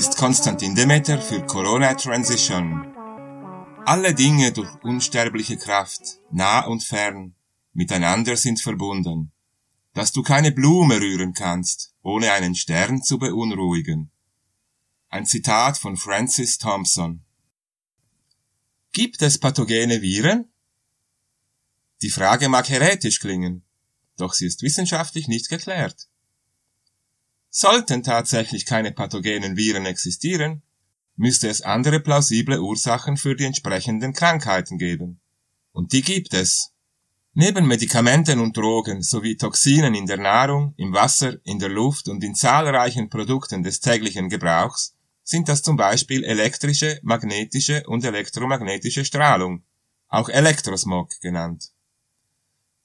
ist Konstantin Demeter für Corona Transition. Alle Dinge durch unsterbliche Kraft, nah und fern, miteinander sind verbunden, dass du keine Blume rühren kannst, ohne einen Stern zu beunruhigen. Ein Zitat von Francis Thompson. Gibt es pathogene Viren? Die Frage mag heretisch klingen, doch sie ist wissenschaftlich nicht geklärt. Sollten tatsächlich keine pathogenen Viren existieren, müsste es andere plausible Ursachen für die entsprechenden Krankheiten geben. Und die gibt es. Neben Medikamenten und Drogen sowie Toxinen in der Nahrung, im Wasser, in der Luft und in zahlreichen Produkten des täglichen Gebrauchs sind das zum Beispiel elektrische, magnetische und elektromagnetische Strahlung, auch Elektrosmog genannt.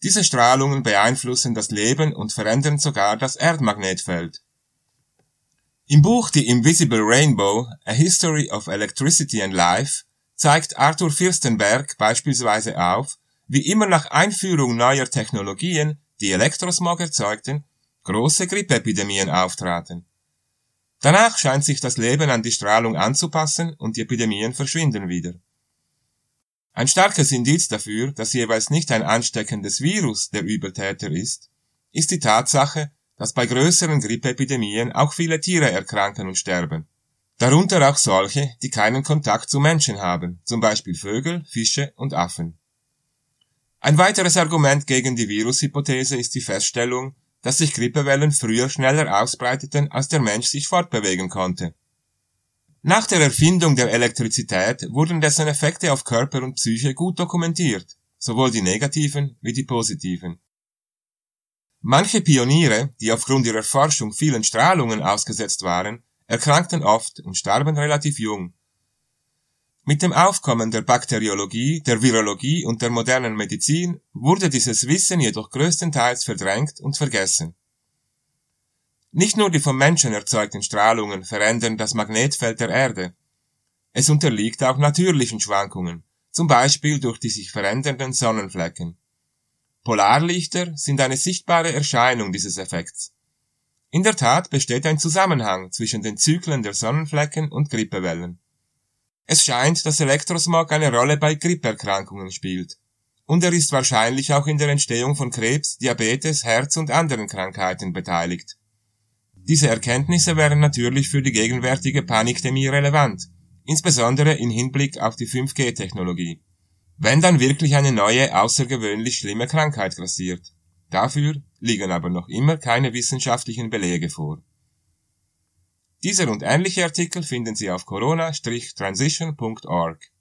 Diese Strahlungen beeinflussen das Leben und verändern sogar das Erdmagnetfeld. Im Buch The Invisible Rainbow, A History of Electricity and Life zeigt Arthur Fürstenberg beispielsweise auf, wie immer nach Einführung neuer Technologien, die Elektrosmog erzeugten, große Grippeepidemien auftraten. Danach scheint sich das Leben an die Strahlung anzupassen und die Epidemien verschwinden wieder. Ein starkes Indiz dafür, dass jeweils nicht ein ansteckendes Virus der Übeltäter ist, ist die Tatsache, dass bei größeren Grippeepidemien auch viele Tiere erkranken und sterben. Darunter auch solche, die keinen Kontakt zu Menschen haben, zum Beispiel Vögel, Fische und Affen. Ein weiteres Argument gegen die Virushypothese ist die Feststellung, dass sich Grippewellen früher schneller ausbreiteten, als der Mensch sich fortbewegen konnte. Nach der Erfindung der Elektrizität wurden dessen Effekte auf Körper und Psyche gut dokumentiert, sowohl die negativen wie die positiven. Manche Pioniere, die aufgrund ihrer Forschung vielen Strahlungen ausgesetzt waren, erkrankten oft und starben relativ jung. Mit dem Aufkommen der Bakteriologie, der Virologie und der modernen Medizin wurde dieses Wissen jedoch größtenteils verdrängt und vergessen. Nicht nur die vom Menschen erzeugten Strahlungen verändern das Magnetfeld der Erde. Es unterliegt auch natürlichen Schwankungen, zum Beispiel durch die sich verändernden Sonnenflecken. Polarlichter sind eine sichtbare Erscheinung dieses Effekts. In der Tat besteht ein Zusammenhang zwischen den Zyklen der Sonnenflecken und Grippewellen. Es scheint, dass Elektrosmog eine Rolle bei Gripperkrankungen spielt. Und er ist wahrscheinlich auch in der Entstehung von Krebs, Diabetes, Herz und anderen Krankheiten beteiligt. Diese Erkenntnisse wären natürlich für die gegenwärtige Panikdemie relevant, insbesondere in Hinblick auf die 5G-Technologie wenn dann wirklich eine neue, außergewöhnlich schlimme Krankheit grassiert. Dafür liegen aber noch immer keine wissenschaftlichen Belege vor. Dieser und ähnliche Artikel finden Sie auf corona-transition.org.